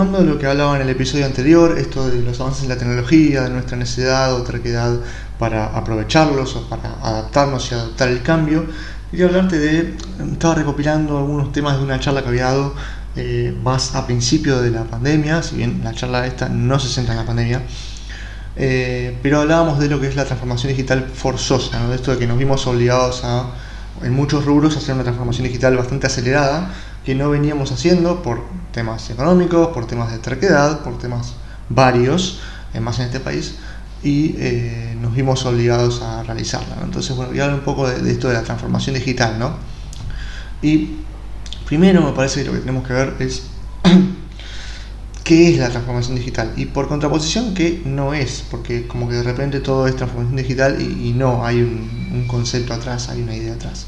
retomando lo que hablaba en el episodio anterior, esto de los avances en la tecnología, de nuestra necesidad o terquedad para aprovecharlos o para adaptarnos y adaptar el cambio, quería hablarte de, estaba recopilando algunos temas de una charla que había dado eh, más a principio de la pandemia, si bien la charla esta no se centra en la pandemia, eh, pero hablábamos de lo que es la transformación digital forzosa, de esto de que nos vimos obligados a, en muchos rubros, a hacer una transformación digital bastante acelerada, que no veníamos haciendo por temas económicos, por temas de terquedad, por temas varios, eh, más en este país, y nos vimos obligados a realizarla. Entonces, bueno, voy a hablar un poco de, de, esto de la transformación digital, ¿no? Y Primero me parece que lo que tenemos que ver es qué es la transformación digital y por contraposición qué no es, porque como que de repente todo es transformación digital y, no, hay un, concepto atrás, hay una idea atrás.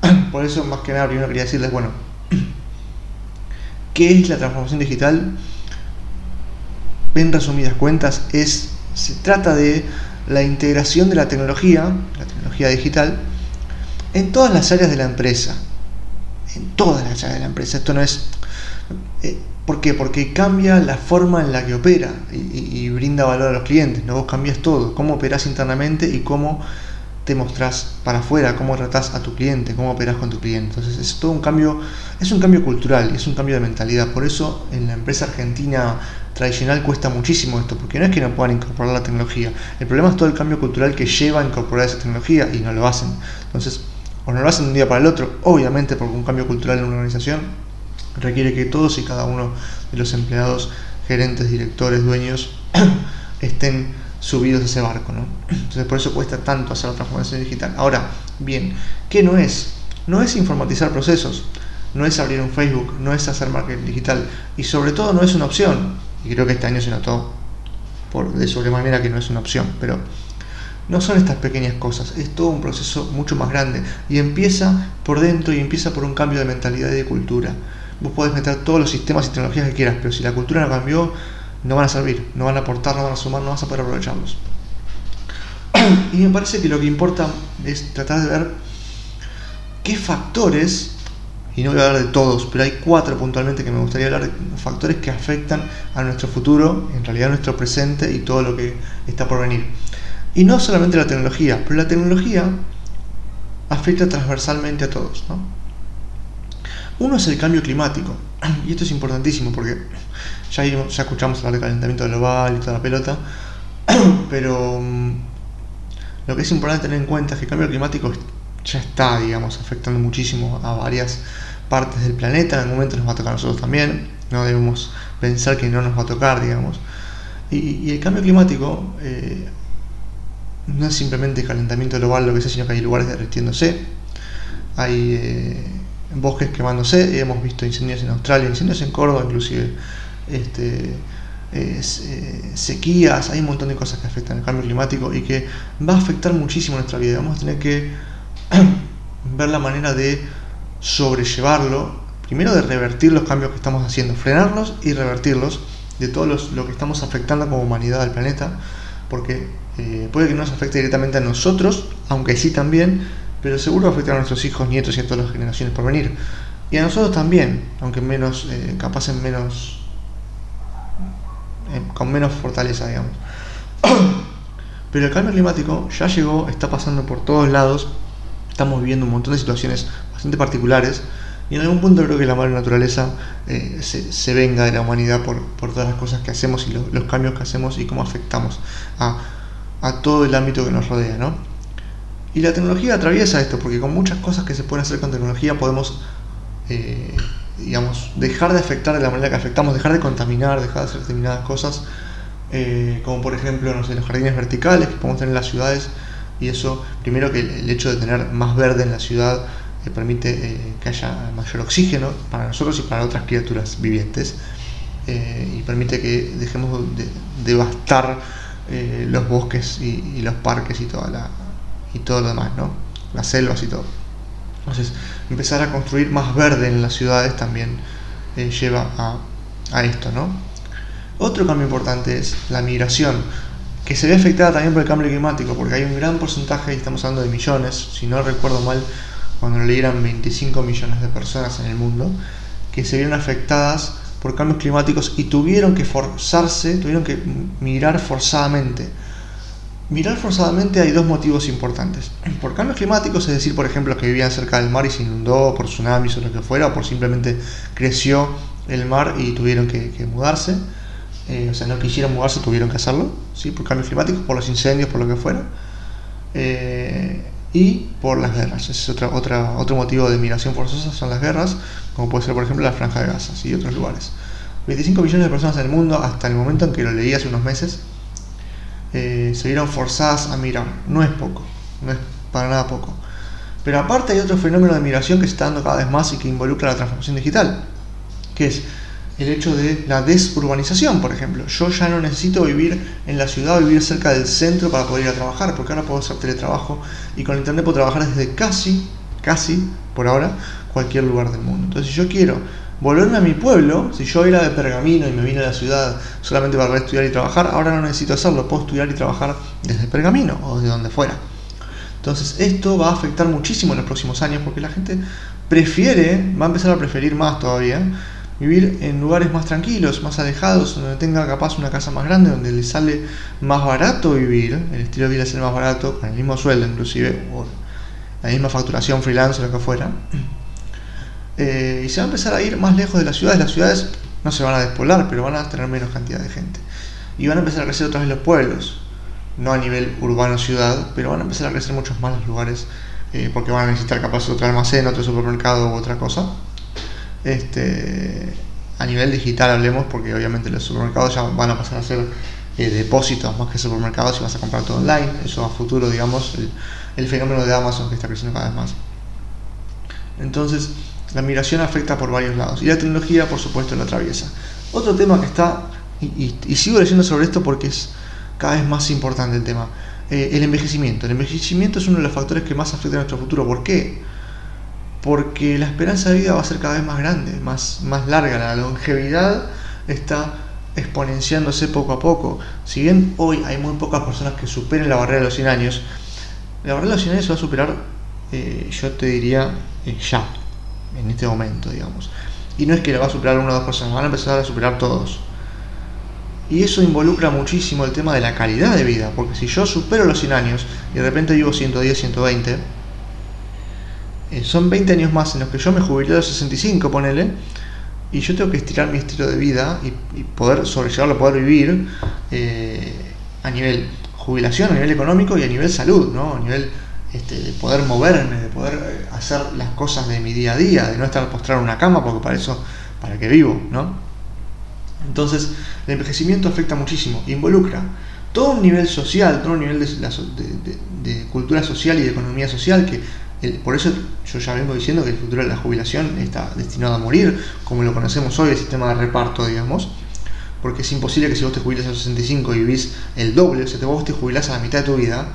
Por eso más que nada primero quería decirles, bueno, ¿qué es la transformación digital? En resumidas cuentas, es, se trata de la integración de la tecnología, la tecnología digital, en todas las áreas de la empresa en todas las áreas de la empresa. Esto no es... Eh, ¿Por qué? Porque cambia la forma en la que opera y, brinda valor a los clientes. ¿no? Vos cambias todo, cómo operás internamente y cómo te mostrás para afuera, cómo tratás a tu cliente, cómo operás con tu cliente. Entonces es todo un cambio, es un cambio cultural, es un cambio de mentalidad. Por eso en la empresa argentina tradicional cuesta muchísimo esto, porque no es que no puedan incorporar la tecnología. El problema es todo el cambio cultural que lleva a incorporar esa tecnología y no lo hacen. Entonces o no lo hacen de un día para el otro, obviamente porque un cambio cultural en una organización requiere que todos y cada uno de los empleados, gerentes, directores, dueños, estén subidos a ese barco. ¿no? Entonces por eso cuesta tanto hacer la transformación digital. Ahora, bien, ¿qué no es? No es informatizar procesos, no es abrir un Facebook, no es hacer marketing digital y sobre todo no es una opción. Y creo que este año se notó por de sobremanera que no es una opción, pero no son estas pequeñas cosas, es todo un proceso mucho más grande y empieza por dentro y empieza por un cambio de mentalidad y de cultura. Vos podés meter todos los sistemas y tecnologías que quieras, pero si la cultura no cambió, no van a servir, no van a aportar, no van a sumar, no vas a poder aprovecharlos. y me parece que lo que importa es tratar de ver qué factores, y no voy a hablar de todos, pero hay cuatro puntualmente que me gustaría hablar de factores que afectan a nuestro futuro, en realidad a nuestro presente y todo lo que está por venir. Y no solamente la tecnología, pero la tecnología afecta transversalmente a todos. ¿no? Uno es el cambio climático, y esto es importantísimo porque ya, escuchamos hablar de calentamiento global y toda la pelota, pero mm, lo que es importante tener en cuenta es que el cambio climático ya está, digamos, afectando muchísimo a varias partes del planeta, en algún momento nos va a tocar a nosotros también, no debemos pensar que no nos va a tocar, digamos. Y, el cambio climático eh, no es simplemente calentamiento global lo que sea, sino que hay lugares derritiéndose, hay eh, bosques quemándose, hemos visto incendios en Australia, incendios en Córdoba inclusive, este, eh, sequías, hay un montón de cosas que afectan el cambio climático y que va a afectar muchísimo nuestra vida. Vamos a tener que ver la manera de sobrellevarlo, primero de revertir los cambios que estamos haciendo, frenarlos y revertirlos de todo lo que estamos afectando como humanidad al planeta, porque eh, puede que no nos afecte directamente a nosotros, aunque sí también, pero seguro afecta a nuestros hijos, nietos y a todas las generaciones por venir. Y a nosotros también, aunque menos, eh, capaz en menos, con menos fortaleza, digamos. Pero el cambio climático ya llegó, está pasando por todos lados, estamos viviendo un montón de situaciones bastante particulares y en algún punto creo que la madre naturaleza eh, se, venga de la humanidad por, todas las cosas que hacemos y los cambios que hacemos y cómo afectamos a a todo el ámbito que nos rodea, ¿no? Y la tecnología atraviesa esto, porque con muchas cosas que se pueden hacer con tecnología podemos, eh, digamos, dejar de afectar de la manera que afectamos, dejar de contaminar, dejar de hacer determinadas cosas, eh, como por ejemplo, no sé, los jardines verticales que podemos tener en las ciudades, y eso, primero que el hecho de tener más verde en la ciudad eh, permite que haya mayor oxígeno para nosotros y para otras criaturas vivientes, y permite que dejemos de devastar eh, los bosques y, los parques y, toda la, y todo lo demás, ¿no? Las selvas y todo. Entonces, empezar a construir más verde en las ciudades también eh, lleva a, a esto, ¿no? Otro cambio importante es la migración, que se ve afectada también por el cambio climático, porque hay un gran porcentaje, y estamos hablando de millones, si no recuerdo mal, cuando lo eran 25 millones de personas en el mundo, que se vieron afectadas por cambios climáticos y tuvieron que forzarse, tuvieron que mirar forzadamente. Mirar forzadamente hay dos motivos importantes. Por cambios climáticos, es decir, por ejemplo, que vivían cerca del mar y se inundó por tsunamis o lo que fuera, o por simplemente creció el mar y tuvieron que, mudarse. Eh, o sea, no quisieron mudarse, tuvieron que hacerlo, ¿sí? por cambios climáticos, por los incendios, por lo que fuera. Eh, y por las guerras. Es otra, otra, otro motivo de migración forzosa, son las guerras, como puede ser por ejemplo la Franja de Gaza y otros lugares. 25 millones de personas en el mundo, hasta el momento en que lo leí hace unos meses, eh, se vieron forzadas a migrar. No es poco, no es para nada poco. Pero aparte hay otro fenómeno de migración que se está dando cada vez más y que involucra la transformación digital, que es el hecho de la desurbanización, por ejemplo. Yo ya no necesito vivir en la ciudad vivir cerca del centro para poder ir a trabajar, porque ahora puedo hacer teletrabajo y con internet puedo trabajar desde casi, casi, por ahora, cualquier lugar del mundo. Entonces, si yo quiero volverme a mi pueblo, si yo era de Pergamino y me vine a la ciudad solamente para estudiar y trabajar, ahora no necesito hacerlo, puedo estudiar y trabajar desde Pergamino o de donde fuera. Entonces esto va a afectar muchísimo en los próximos años porque la gente prefiere, va a empezar a preferir más todavía, vivir en lugares más tranquilos, más alejados, donde tenga capaz una casa más grande, donde le sale más barato vivir, el estilo de vida sale más barato, con el mismo sueldo inclusive, o la misma facturación freelance o lo que fuera. Eh, y se va a empezar a ir más lejos de las ciudades. Las ciudades no se van a despoblar, pero van a tener menos cantidad de gente. Y van a empezar a crecer otra vez los pueblos, no a nivel urbano-ciudad, pero van a empezar a crecer muchos más los lugares, eh, porque van a necesitar capaz otro almacén, otro supermercado u otra cosa. Este, a nivel digital hablemos, porque obviamente los supermercados ya van a pasar a ser eh, depósitos más que supermercados y vas a comprar todo online. Eso a futuro, digamos, el, fenómeno de Amazon que está creciendo cada vez más. Entonces, la migración afecta por varios lados y la tecnología, por supuesto, la atraviesa. Otro tema que está, y, sigo leyendo sobre esto porque es cada vez más importante el tema, eh, el envejecimiento. El envejecimiento es uno de los factores que más afecta a nuestro futuro. ¿Por qué? porque la esperanza de vida va a ser cada vez más grande, más, más larga, la longevidad está exponenciándose poco a poco. Si bien hoy hay muy pocas personas que superen la barrera de los 100 años, la barrera de los 100 años se va a superar, eh, yo te diría, eh, ya, en este momento, digamos. Y no es que la va a superar una o dos personas, van a empezar a superar todos. Y eso involucra muchísimo el tema de la calidad de vida, porque si yo supero los 100 años y de repente vivo 110, 120, eh, son 20 años más en los que yo me jubilé a los 65, ponele, y yo tengo que estirar mi estilo de vida y, poder sobrellevarlo, poder vivir eh, a nivel jubilación, a nivel económico y a nivel salud, ¿no? A nivel este, de poder moverme, de poder eh, hacer las cosas de mi día a día, de no estar postrado en una cama, porque para eso, para que vivo, ¿no? Entonces, el envejecimiento afecta muchísimo, involucra todo un nivel social, todo un nivel de, cultura social y de economía social que por eso yo ya vengo diciendo que el futuro de la jubilación está destinado a morir, como lo conocemos hoy, el sistema de reparto, digamos, porque es imposible que si vos te jubilas a los 65 y vivís el doble, o sea, vos te jubilás a la mitad de tu vida,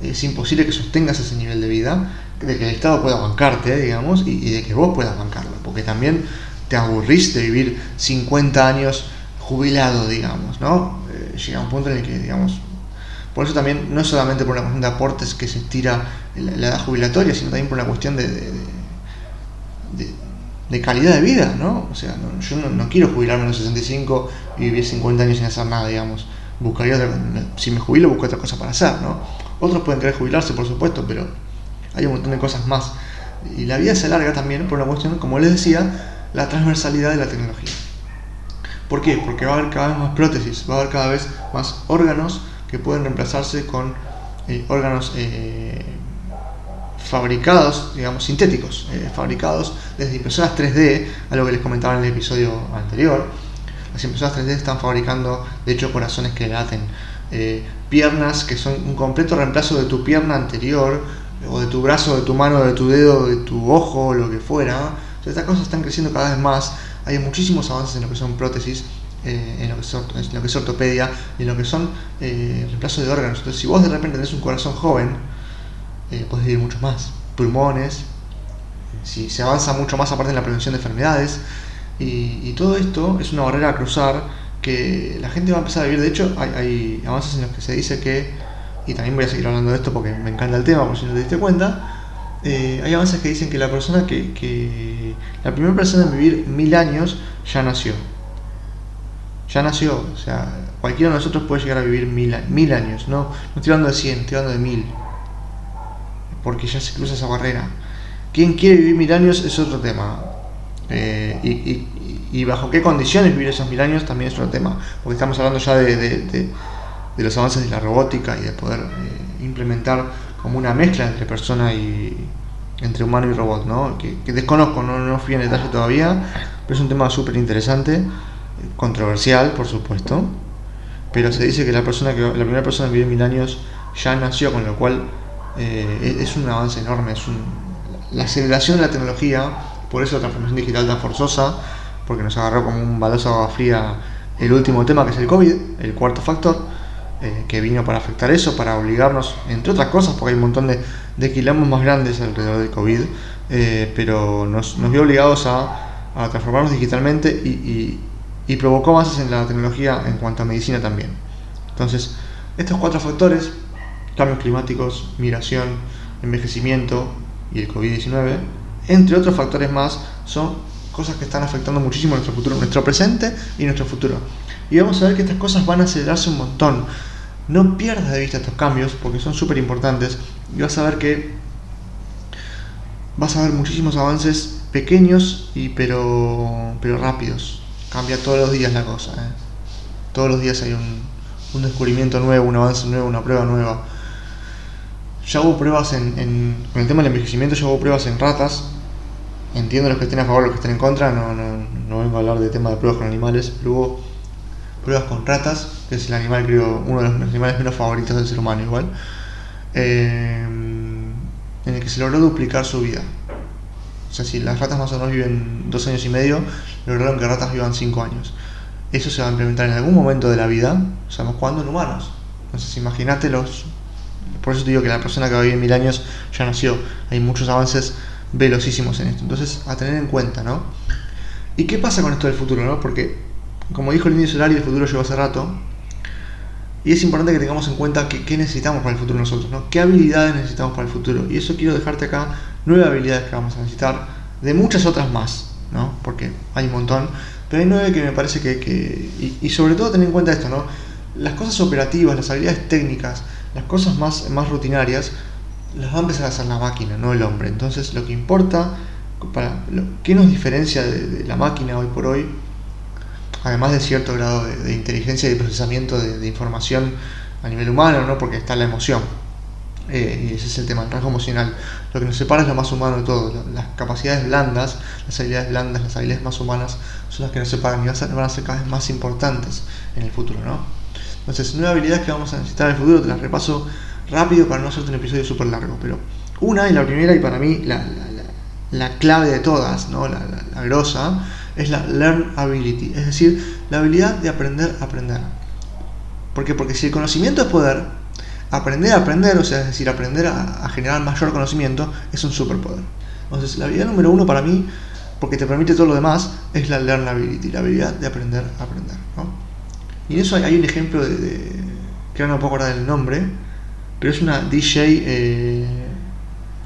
es imposible que sostengas ese nivel de vida, de que el Estado pueda bancarte, digamos, y, de que vos puedas bancarlo, porque también te aburrís de vivir 50 años jubilado, digamos, ¿no? Eh, llega un punto en el que, digamos, por eso también, no es solamente por una cuestión de aportes que se estira la, edad jubilatoria, sino también por una cuestión de, de, calidad de vida, ¿no? O sea, yo no, quiero jubilarme a los 65 y vivir 50 años sin hacer nada, digamos. Buscaría si me jubilo, busco otra cosa para hacer, ¿no? Otros pueden querer jubilarse, por supuesto, pero hay un montón de cosas más. Y la vida se alarga también por una cuestión, como les decía, la transversalidad de la tecnología. ¿Por qué? Porque va a haber cada vez más prótesis, va a haber cada vez más órganos que pueden reemplazarse con eh, órganos eh, fabricados, digamos, sintéticos, eh, fabricados desde impresoras 3D, algo que les comentaba en el episodio anterior. Las impresoras 3D están fabricando, de hecho, corazones que laten, piernas que son un completo reemplazo de tu pierna anterior, o de tu brazo, de tu mano, de tu dedo, de tu ojo, lo que fuera. estas cosas están creciendo cada vez más. Hay muchísimos avances en lo que son prótesis eh, en, lo que es, ortopedia y en lo que son eh, reemplazos de órganos. Entonces, si vos de repente tenés un corazón joven, eh, podés vivir mucho más. Pulmones, si se avanza mucho más aparte en la prevención de enfermedades. Y, todo esto es una barrera a cruzar que la gente va a empezar a vivir. De hecho, hay, avances en los que se dice que, y también voy a seguir hablando de esto porque me encanta el tema, por si no te diste cuenta, eh, hay avances que dicen que la persona que, la primera persona en vivir mil años ya nació. Ya nació, o sea, cualquiera de nosotros puede llegar a vivir mil, años, no, no estoy hablando de 100, estoy hablando de mil, porque ya se cruza esa barrera. Quien quiere vivir mil años es otro tema. Eh, y, bajo qué condiciones vivir esos mil años también es otro tema, porque estamos hablando ya de, los avances de la robótica y de poder eh, implementar como una mezcla entre persona y entre humano y robot, ¿no? que, desconozco, no, no fui en detalle todavía, pero es un tema súper interesante, controversial por supuesto, pero se dice que la persona que la primera persona que vive mil años ya nació, con lo cual eh, es un avance enorme, es un, la aceleración de la tecnología, por eso la transformación digital tan forzosa, porque nos agarró como un balazo de agua fría el último tema que es el COVID, el cuarto factor, eh, que vino para afectar eso, para obligarnos, entre otras cosas, porque hay un montón de, de quilombos más grandes alrededor del COVID, eh, pero nos, nos, vio obligados a, a transformarnos digitalmente y, y, y, provocó avances en la tecnología en cuanto a medicina también. Entonces, estos cuatro factores, cambios climáticos, migración, envejecimiento, y el COVID-19, entre otros factores más, son cosas que están afectando muchísimo nuestro futuro, nuestro presente y nuestro futuro. Y vamos a ver que estas cosas van a acelerarse un montón. No pierdas de vista estos cambios porque son súper importantes y vas a ver que vas a ver muchísimos avances pequeños y pero, pero rápidos. Cambia todos los días la cosa. ¿eh? Todos los días hay un, un descubrimiento nuevo, un avance nuevo, una prueba nueva. Ya hubo pruebas en, con el tema del envejecimiento, ya hubo pruebas en ratas. Entiendo los que estén a favor, los que estén en contra, no, no, no vengo a hablar de tema de pruebas con animales, pero hubo pruebas con ratas, que es el animal, creo, uno de los animales menos favoritos del ser humano igual, eh, en el que se logró duplicar su vida. O sea, si las ratas más o menos viven dos años y medio, lograron que ratas vivan cinco años. Eso se va a implementar en algún momento de la vida, sabemos cuándo, en humanos. Entonces, imagínate los por eso te digo que la persona que va a vivir mil años ya nació. Hay muchos avances velocísimos en esto. Entonces, a tener en cuenta, ¿no? ¿Y qué pasa con esto del futuro, no? Porque, como dijo el indio solar y el futuro llegó hace rato, y es importante que tengamos en cuenta que, qué necesitamos para el futuro nosotros, ¿no? ¿Qué habilidades necesitamos para el futuro? Y eso quiero dejarte acá, nueve habilidades que vamos a necesitar, de muchas otras más, ¿no? Porque hay un montón, pero hay nueve que me parece que... que y, y sobre todo tener en cuenta esto, ¿no? Las cosas operativas, las habilidades técnicas, las cosas más, más rutinarias las va a empezar a hacer la máquina, no el hombre. Entonces lo que importa, para lo, ¿qué nos diferencia de, la máquina hoy por hoy? Además de cierto grado de, inteligencia y de procesamiento de, información a nivel humano, ¿no? porque está la emoción. Eh, y ese es el tema, el rasgo emocional. Lo que nos separa es lo más humano de todo. Las capacidades blandas, las habilidades blandas, las habilidades más humanas son las que nos separan y van a ser, van a ser cada vez más importantes en el futuro. ¿no? Entonces, nueve habilidades que vamos a necesitar en el futuro, te las repaso rápido para no hacerte un episodio súper largo. Pero una, y la primera, y para mí la, la, clave de todas, ¿no? la, grosa, es la learn ability, es decir, la habilidad de aprender a aprender. ¿Por qué? Porque si el conocimiento es poder, aprender a aprender, o sea, es decir, aprender a, generar mayor conocimiento, es un superpoder. Entonces, la habilidad número uno para mí, porque te permite todo lo demás, es la learn ability, la habilidad de aprender a aprender. Y en eso hay, un ejemplo de, que ahora no puedo acordar el nombre, pero es una DJ eh,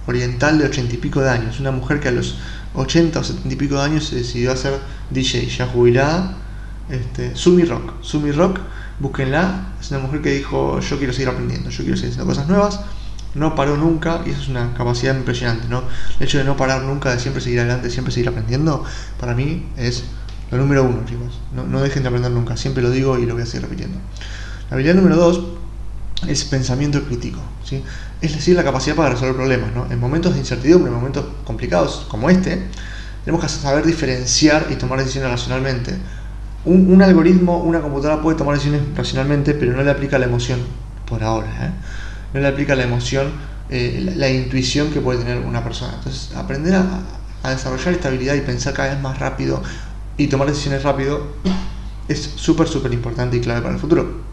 oriental de ochenta y pico de años, una mujer que a los 80 o 70 y pico de años se decidió a ser DJ, ya jubilada, este, Sumi Rock, Sumi Rock, búsquenla, es una mujer que dijo yo quiero seguir aprendiendo, yo quiero seguir haciendo cosas nuevas, no paró nunca y eso es una capacidad impresionante, ¿no? El hecho de no parar nunca, de siempre seguir adelante, siempre seguir aprendiendo, para mí es lo número uno, chicos. No, dejen de aprender nunca. Siempre lo digo y lo voy a seguir repitiendo. La habilidad número dos es pensamiento crítico. ¿sí? Es decir, la capacidad para resolver problemas. ¿no? En momentos de incertidumbre, en momentos complicados como este, tenemos que saber diferenciar y tomar decisiones racionalmente. Un, algoritmo, una computadora puede tomar decisiones racionalmente, pero no le aplica la emoción por ahora. ¿eh? No le aplica la emoción, eh, la, intuición que puede tener una persona. Entonces, aprender a, desarrollar esta habilidad y pensar cada vez más rápido, y tomar decisiones rápido es súper, súper importante y clave para el futuro.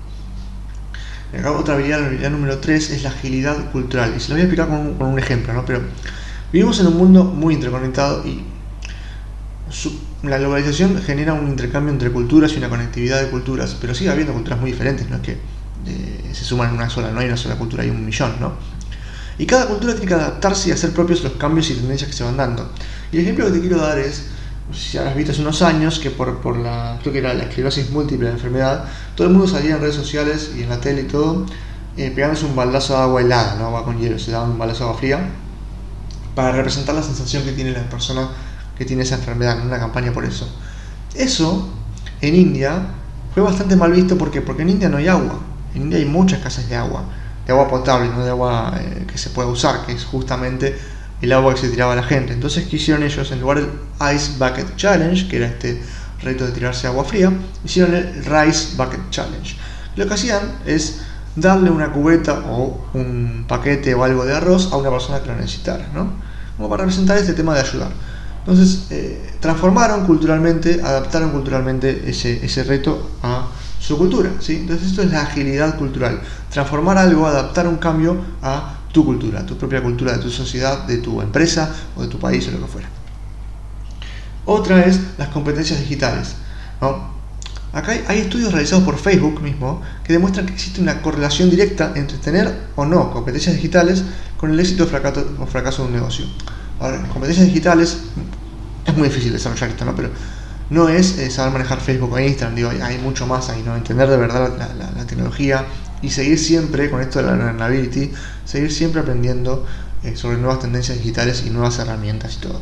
Otra habilidad, la habilidad número 3 es la agilidad cultural. Y se lo voy a explicar con un, ejemplo, ¿no? Pero vivimos en un mundo muy interconectado y la globalización genera un intercambio entre culturas y una conectividad de culturas, pero sigue habiendo culturas muy diferentes, no es que eh, se suman en una sola, no hay una sola cultura, hay un millón, ¿no? Y cada cultura tiene que adaptarse y hacer propios los cambios y tendencias que se van dando. Y el ejemplo que te quiero dar es, si habrás visto hace unos años, que por, por la, creo que era la esclerosis múltiple, la enfermedad, todo el mundo salía en redes sociales y en la tele y todo, eh, pegándose un baldazo de agua helada, ¿no? agua con hielo, se daban un baldazo de agua fría, para representar la sensación que tiene la persona que tiene esa enfermedad, en una campaña por eso. Eso, en India, fue bastante mal visto porque, porque en India no hay agua. En India hay muchas casas de agua, de agua potable, no de agua eh, que se pueda usar, que es justamente el agua que se tiraba a la gente. Entonces, ¿qué hicieron ellos? En lugar del Ice Bucket Challenge, que era este reto de tirarse agua fría, hicieron el Rice Bucket Challenge. Lo que hacían es darle una cubeta o un paquete o algo de arroz a una persona que lo necesitara, ¿no? Como para representar este tema de ayudar. Entonces, eh, transformaron culturalmente, adaptaron culturalmente ese, ese reto a su cultura. ¿sí? Entonces, esto es la agilidad cultural. Transformar algo, adaptar un cambio a tu cultura, tu propia cultura de tu sociedad, de tu empresa o de tu país o lo que fuera. Otra es las competencias digitales. Acá hay, estudios realizados por Facebook mismo que demuestran que existe una correlación directa entre tener o no competencias digitales con el éxito o fracaso de un negocio. Ahora, en competencias digitales es muy difícil desarrollar esto, ¿no? Pero no es eh, saber manejar Facebook o Instagram, digo, hay, mucho más ahí, ¿no? Entender de verdad la, tecnología y seguir siempre con esto de la learnability, seguir siempre aprendiendo eh, sobre nuevas tendencias digitales y nuevas herramientas y todo.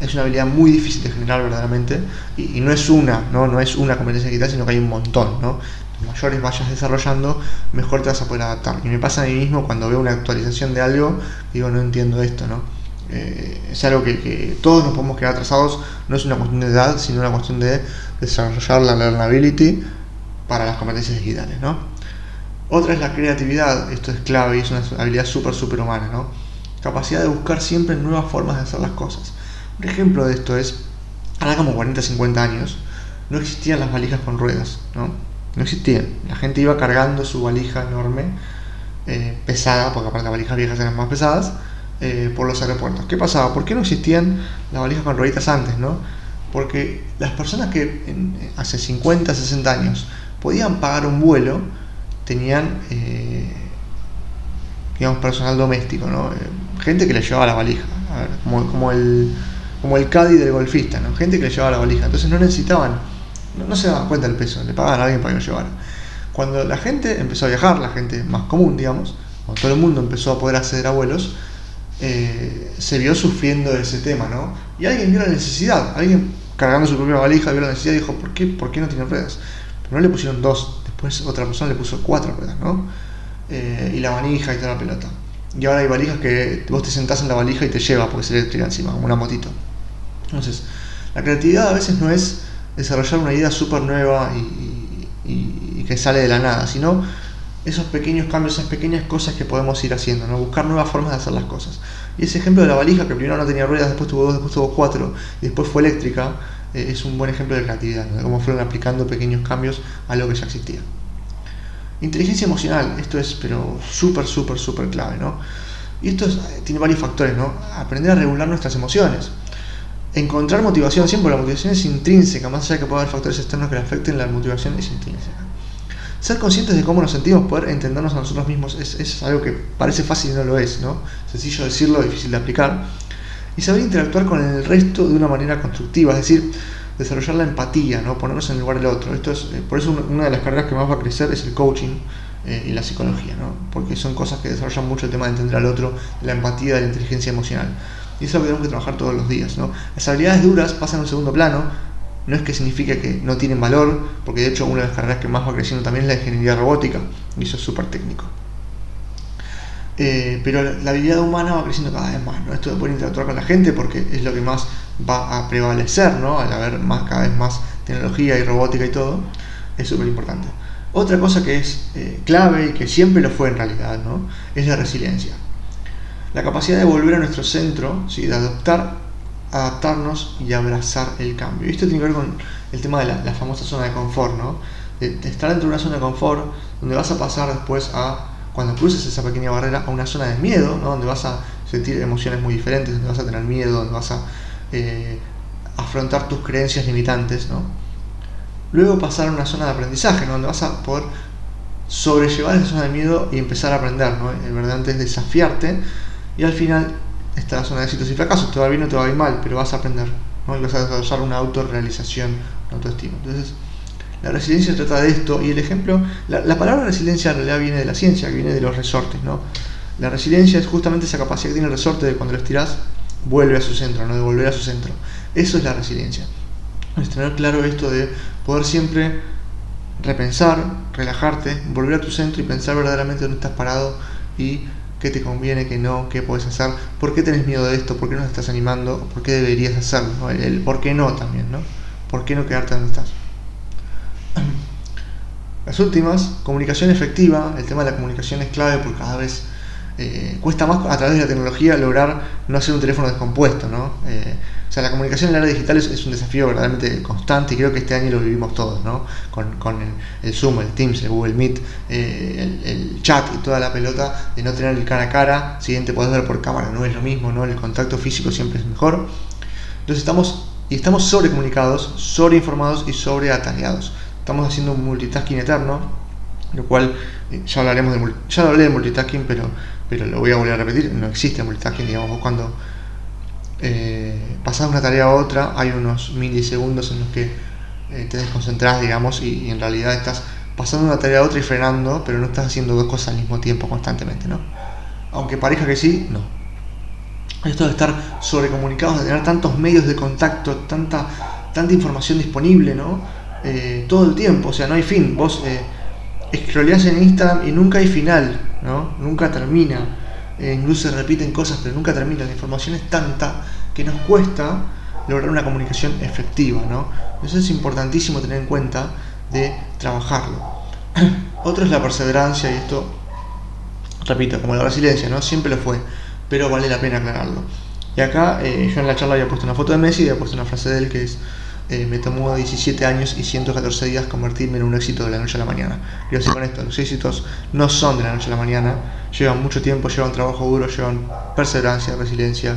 Es una habilidad muy difícil de generar verdaderamente y, no es una, ¿no? No es una competencia digital, sino que hay un montón, ¿no? mayores vayas desarrollando, mejor te vas a poder adaptar. Y me pasa a mí mismo cuando veo una actualización de algo, digo, no entiendo esto, ¿no? Eh, es algo que, todos nos podemos quedar atrasados, no es una cuestión de edad, sino una cuestión de desarrollar la learnability para las competencias digitales. ¿no? Otra es la creatividad, esto es clave y es una habilidad súper, súper humana. ¿no? Capacidad de buscar siempre nuevas formas de hacer las cosas. Un ejemplo de esto es, ahora como 40, 50 años, no existían las valijas con ruedas, ¿no? No existían. La gente iba cargando su valija enorme, eh, pesada, porque aparte las valijas viejas eran más pesadas, eh, por los aeropuertos. ¿Qué pasaba? ¿Por qué no existían las valijas con rueditas antes? ¿no? Porque las personas que hace 50, 60 años podían pagar un vuelo, tenían, eh, digamos, personal doméstico, ¿no? Eh, gente que le llevaba la valija, como, el, como el caddy del golfista, ¿no? gente que le llevaba la valija. Entonces no necesitaban, no, se daban cuenta del peso, le pagaban a alguien para que lo llevara. Cuando la gente empezó a viajar, la gente más común, digamos, todo el mundo empezó a poder acceder a vuelos, eh, se vio sufriendo ese tema, ¿no? Y alguien vio la necesidad, alguien cargando su propia valija vio la necesidad y dijo, ¿por qué, ¿por qué no tiene ruedas? Pero no le pusieron dos, otra persona le puso cuatro ruedas, ¿no? Eh, y la valija y toda la pelota. Y ahora hay valijas que vos te sentás en la valija y te lleva porque es eléctrica encima, como una motito. Entonces, la creatividad a veces no es desarrollar una idea súper nueva y que sale de la nada, sino esos pequeños cambios, esas pequeñas cosas que podemos ir haciendo, ¿no? buscar nuevas formas de hacer las cosas. Y ese ejemplo de la valija, que primero no tenía ruedas, después tuvo dos, después tuvo cuatro, y después fue eléctrica, eh, es un buen ejemplo de creatividad, de cómo fueron aplicando pequeños cambios a lo que ya existía. Inteligencia emocional, esto es pero súper, súper, súper clave, ¿no? Y esto eh, tiene varios factores, ¿no? Aprender a regular nuestras emociones. Encontrar motivación, siempre la motivación es intrínseca, más allá de que pueda haber factores externos que la afecten, la motivación es intrínseca. Ser conscientes de cómo nos sentimos, poder entendernos a nosotros mismos, es, algo que parece fácil y no lo es, ¿no? Sencillo decirlo, difícil de aplicar. Y saber interactuar con el resto de una manera constructiva, es decir, desarrollar la empatía, ¿no? ponernos en el lugar del otro. Esto es, eh, por eso una de las carreras que más va a crecer es el coaching eh, y la psicología, ¿no? porque son cosas que desarrollan mucho el tema de entender al otro, la empatía, la inteligencia emocional. Y eso es lo que tenemos que trabajar todos los días. ¿no? Las habilidades duras pasan a un segundo plano, no es que signifique que no tienen valor, porque de hecho una de las carreras que más va creciendo también es la ingeniería robótica, y eso es súper técnico. Eh, pero la, habilidad humana va creciendo cada vez más, ¿no? Esto de poder interactuar con la gente, porque es lo que más va a prevalecer, ¿no? Al haber más, cada vez más tecnología y robótica y todo, es súper importante. Otra cosa que es eh, clave y que siempre lo fue en realidad, ¿no? Es la resiliencia. La capacidad de volver a nuestro centro, ¿sí? de adoptar adaptarnos y abrazar el cambio. Y esto tiene que ver con el tema de la, famosa zona de confort, ¿no? De, estar dentro de una zona de confort donde vas a pasar después a, cuando cruces esa pequeña barrera, a una zona de miedo, ¿no? Donde vas a sentir emociones muy diferentes, donde vas a tener miedo, donde vas a eh, afrontar tus creencias limitantes, ¿no? Luego pasar a una zona de aprendizaje, ¿no? Donde vas a poder sobrellevar esa zona de miedo y empezar a aprender, ¿no? El verdadero es desafiarte y al final está la zona de éxitos y fracasos, te va bien o te va ir mal, pero vas a aprender, ¿no? y vas a desarrollar una autorrealización, una autoestima. Entonces, la resiliencia trata de esto, y el ejemplo, la, palabra resiliencia en realidad viene de la ciencia, que viene de los resortes, ¿no? La resiliencia es justamente esa capacidad que tiene el resorte de cuando lo estirás, vuelve a su centro, no de volver a su centro. Eso es la resiliencia. Es tener claro esto de poder siempre repensar, relajarte, volver a tu centro y pensar verdaderamente dónde estás parado y qué te conviene, qué no, qué puedes hacer, por qué tenés miedo de esto, por qué no estás animando, por qué deberías hacerlo, el, por qué no también, ¿no? ¿Por qué no quedarte donde estás? Las últimas, comunicación efectiva, el tema de la comunicación es clave porque cada vez eh, cuesta más a través de la tecnología lograr no hacer un teléfono descompuesto, ¿no? Eh, o sea, la comunicación en la era digital es, un desafío verdaderamente constante y creo que este año lo vivimos todos, ¿no? Con, el, Zoom, el Teams, el Google Meet, eh, el, chat y toda la pelota de no tener el cara a cara, si bien te puedes ver por cámara, no es lo mismo, ¿no? El contacto físico siempre es mejor. Entonces estamos, y estamos sobrecomunicados, sobreinformados y sobreatareados. Estamos haciendo un multitasking eterno, lo cual ya hablaremos de ya hablé de multitasking, pero pero lo voy a volver a repetir, no existe multitasking, digamos, cuando eh, pasas una tarea a otra, hay unos milisegundos en los que eh, te desconcentras, digamos, y, en realidad estás pasando una tarea a otra y frenando, pero no estás haciendo dos cosas al mismo tiempo constantemente, ¿no? Aunque parezca que sí, no. Esto de estar sobrecomunicados, de tener tantos medios de contacto, tanta, tanta información disponible, ¿no? Eh, todo el tiempo, o sea, no hay fin. Vos scrolleás en Instagram y nunca hay final, ¿no? Nunca termina. Eh, incluso se repiten cosas, pero nunca termina. La información es tanta que nos cuesta lograr una comunicación efectiva, ¿no? Eso es importantísimo tener en cuenta de trabajarlo. Otro es la perseverancia y esto, repito, como la resiliencia, ¿no? Siempre lo fue, pero vale la pena aclararlo. Y acá eh, yo en la charla había puesto una foto de Messi y había puesto una frase de él que es eh, me tomó 17 años y 114 días convertirme en un éxito de la noche a la mañana. Quiero decir con esto, los éxitos no son de la noche a la mañana, llevan mucho tiempo, llevan trabajo duro, llevan perseverancia, resiliencia,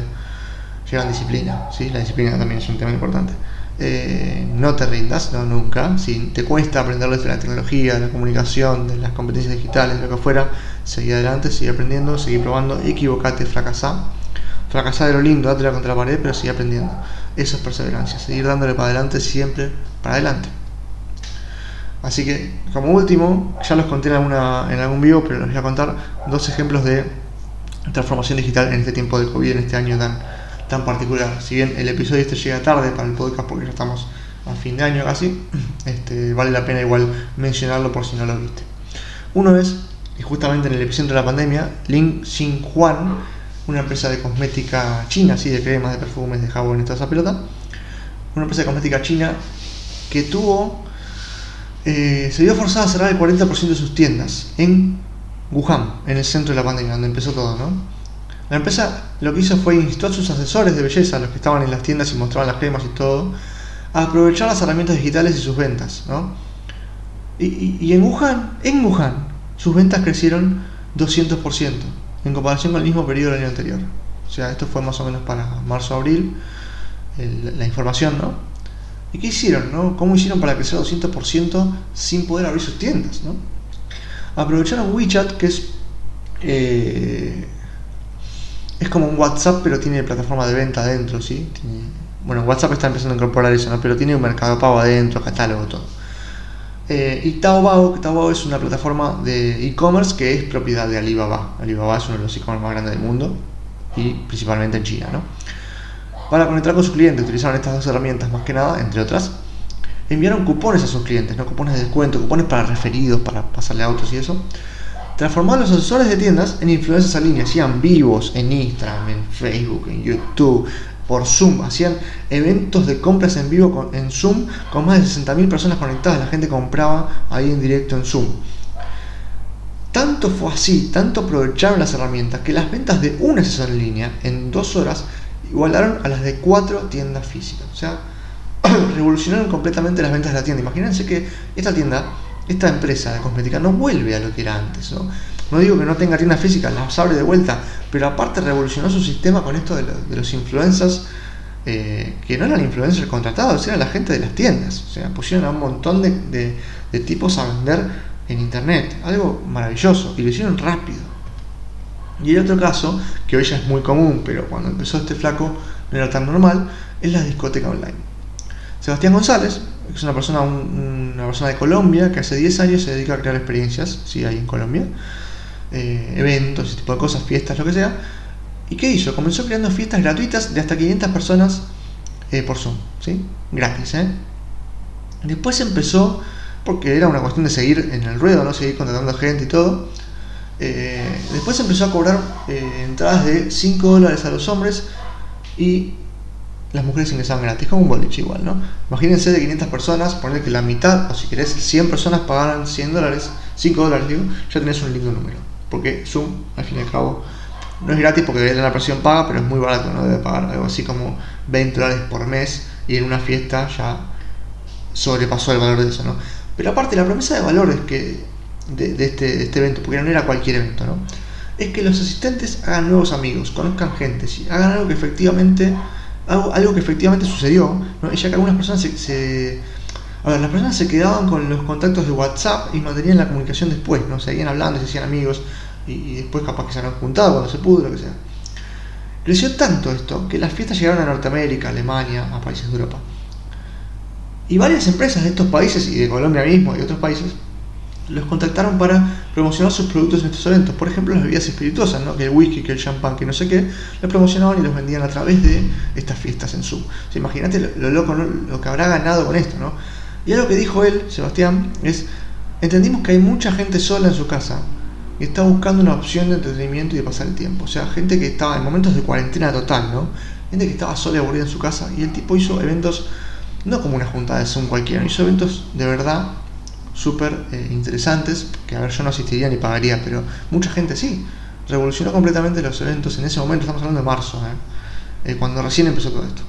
llevan disciplina. ¿sí? La disciplina también es un tema importante. Eh, no te rindas, no nunca. Si te cuesta aprender de la tecnología, de la comunicación, de las competencias digitales, de lo que fuera, seguí adelante, sigue aprendiendo, sigue probando, equivocate, fracasá. Fracasá de lo lindo, date contra la pared, pero sigue aprendiendo. Eso es perseverancia, seguir dándole para adelante siempre, para adelante. Así que, como último, ya los conté en, alguna, en algún vivo, pero les voy a contar dos ejemplos de transformación digital en este tiempo de COVID, en este año tan, tan particular. Si bien el episodio este llega tarde para el podcast, porque ya estamos a fin de año casi, este, vale la pena igual mencionarlo por si no lo viste. Uno es, y justamente en el epicentro de la pandemia, Lin Xin Huan, una empresa de cosmética china, así de cremas, de perfumes, de jabón y toda esa pelota. Una empresa de cosmética china que tuvo, eh, se vio forzada a cerrar el 40% de sus tiendas en Wuhan, en el centro de la pandemia, donde empezó todo, ¿no? La empresa lo que hizo fue instó a sus asesores de belleza, los que estaban en las tiendas y mostraban las cremas y todo, a aprovechar las herramientas digitales y sus ventas, ¿no? Y, y en Wuhan, en Wuhan, sus ventas crecieron 200% en comparación con el mismo periodo del año anterior. O sea, esto fue más o menos para marzo-abril, la información, ¿no? ¿Y qué hicieron, no? ¿Cómo hicieron para crecer 200% sin poder abrir sus tiendas, no? Aprovecharon WeChat, que es... Eh, es como un WhatsApp, pero tiene plataforma de venta adentro, ¿sí? bueno, WhatsApp está empezando a incorporar eso, ¿no? Pero tiene un mercado pago adentro, catálogo, todo. Eh, y Taobao, Taobao es una plataforma de e-commerce que es propiedad de Alibaba. Alibaba es uno de los e-commerce más grandes del mundo y principalmente en China. ¿no? Para conectar con sus clientes utilizaron estas dos herramientas más que nada, entre otras. Enviaron cupones a sus clientes, ¿no? cupones de descuento, cupones para referidos, para pasarle autos y eso. Transformaron los asesores de tiendas en influencers en línea, hacían vivos en Instagram, en Facebook, en YouTube, por Zoom, hacían eventos de compras en vivo en Zoom con más de 60.000 personas conectadas, la gente compraba ahí en directo en Zoom. Tanto fue así, tanto aprovecharon las herramientas que las ventas de una sesión en línea en dos horas igualaron a las de cuatro tiendas físicas. O sea, revolucionaron completamente las ventas de la tienda. Imagínense que esta tienda, esta empresa de cosmética no vuelve a lo que era antes. ¿no? No digo que no tenga tiendas físicas, las abre de vuelta, pero aparte revolucionó su sistema con esto de, los influencers, eh, que no eran influencers contratados, eran la gente de las tiendas. O sea, pusieron a un montón de, tipos a vender en internet, algo maravilloso, y lo hicieron rápido. Y el otro caso, que hoy ya es muy común, pero cuando empezó este flaco no era tan normal, es la discoteca online. Sebastián González, es una persona, una persona de Colombia que hace 10 años se dedica a crear experiencias, sí, ahí en Colombia, eh, eventos, ese tipo de cosas, fiestas, lo que sea. ¿Y qué hizo? Comenzó creando fiestas gratuitas de hasta 500 personas eh, por Zoom, ¿sí? Gratis, ¿eh? Después empezó, porque era una cuestión de seguir en el ruedo, ¿no? Seguir contratando gente y todo. Después empezó a cobrar entradas de 5 dólares a los hombres y las mujeres ingresaban gratis, como un boliche igual, ¿no? Imagínense de 500 personas, poner que la mitad, o si querés 100 personas pagaran 100 dólares, 5 dólares digo, ya tenés un lindo número. Porque Zoom, al fin y al cabo, no es gratis porque debería tener la presión paga, pero es muy barato, ¿no? Debe pagar algo así como 20 dólares por mes y en una fiesta ya sobrepasó el valor de eso, ¿no? Pero aparte, la promesa de valores que de, este, de este evento, porque no era cualquier evento, ¿no? Es que los asistentes hagan nuevos amigos, conozcan gente, hagan algo que efectivamente algo, que efectivamente sucedió, ¿no? ya que algunas personas se, a ver, las personas se quedaban con los contactos de WhatsApp y mantenían la comunicación después, ¿no? Seguían hablando, se hacían amigos y, después capaz que se han juntado cuando se pudo, lo que sea. Creció tanto esto que las fiestas llegaron a Norteamérica, Alemania, a países de Europa. Y varias empresas de estos países y de Colombia mismo y otros países los contactaron para promocionar sus productos en estos eventos. Por ejemplo, las bebidas espirituosas, ¿no? que el whisky, que el champán, que no sé qué, los promocionaban y los vendían a través de estas fiestas en Zoom. Imagínate lo, loco, lo que habrá ganado con esto. ¿no? Y algo que dijo él, Sebastián, es, entendimos que hay mucha gente sola en su casa y está buscando una opción de entretenimiento y de pasar el tiempo. O sea, gente que estaba en momentos de cuarentena total, ¿no? Gente que estaba sola y aburrida en su casa y el tipo hizo eventos, no como una junta de Zoom cualquiera, hizo eventos de verdad súper eh, interesantes, que a ver, yo no asistiría ni pagaría, pero mucha gente sí. Revolucionó completamente los eventos en ese momento, estamos hablando de marzo, ¿eh? Eh, cuando recién empezó todo esto.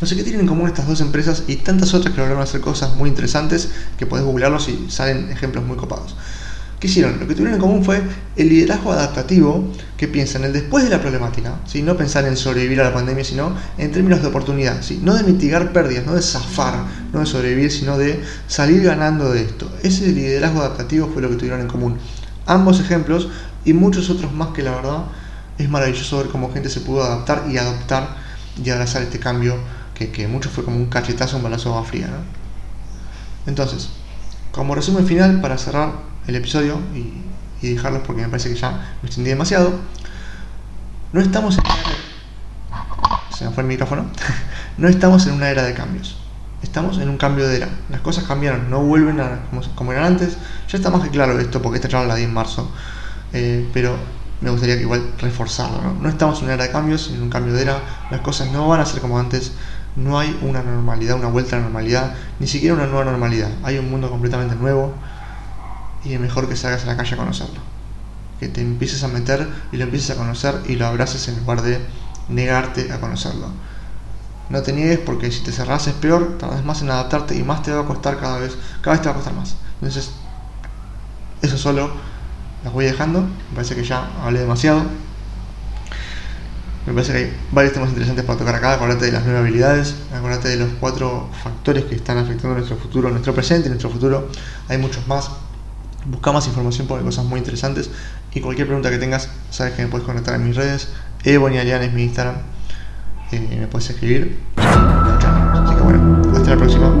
No sé qué tienen en común estas dos empresas y tantas otras que lograron hacer cosas muy interesantes que podés googlearlos y salen ejemplos muy copados. ¿Qué hicieron? Lo que tuvieron en común fue el liderazgo adaptativo que piensa en el después de la problemática, ¿sí? no pensar en sobrevivir a la pandemia, sino en términos de oportunidad, ¿sí? no de mitigar pérdidas, no de zafar, no de sobrevivir, sino de salir ganando de esto. Ese liderazgo adaptativo fue lo que tuvieron en común. Ambos ejemplos y muchos otros más que la verdad es maravilloso ver cómo gente se pudo adaptar y adoptar y abrazar este cambio que, que mucho fue como un cachetazo, un balazo a fría. Entonces, como resumen final, para cerrar el episodio y, dejarlos porque me parece que ya me extendí demasiado. No estamos en Se me fue el micrófono. no estamos en una era de cambios. Estamos en un cambio de era. Las cosas cambiaron, no vuelven a como, eran antes. Ya está más que claro esto porque esta charla la di en marzo. Eh, pero me gustaría que igual reforzarlo. ¿no? no estamos en una era de cambios, en un cambio de era. Las cosas no van a ser como antes. No hay una normalidad, una vuelta a la normalidad, ni siquiera una nueva normalidad. Hay un mundo completamente nuevo y es mejor que salgas a la calle a conocerlo. Que te empieces a meter y lo empieces a conocer y lo abraces en lugar de negarte a conocerlo. No te niegues porque si te cerras es peor, tardas más en adaptarte y más te va a costar cada vez, cada vez te va a costar más. Entonces, eso solo las voy dejando. Me parece que ya hablé demasiado. Me parece que hay varios temas interesantes para tocar acá. Acordate de las nueve habilidades, acordate de los cuatro factores que están afectando nuestro futuro, nuestro presente y nuestro futuro. Hay muchos más. Busca más información porque cosas muy interesantes. Y cualquier pregunta que tengas, sabes que me puedes conectar en mis redes. Ebonialian es mi Instagram. Eh, me puedes escribir. Así que bueno, hasta la próxima.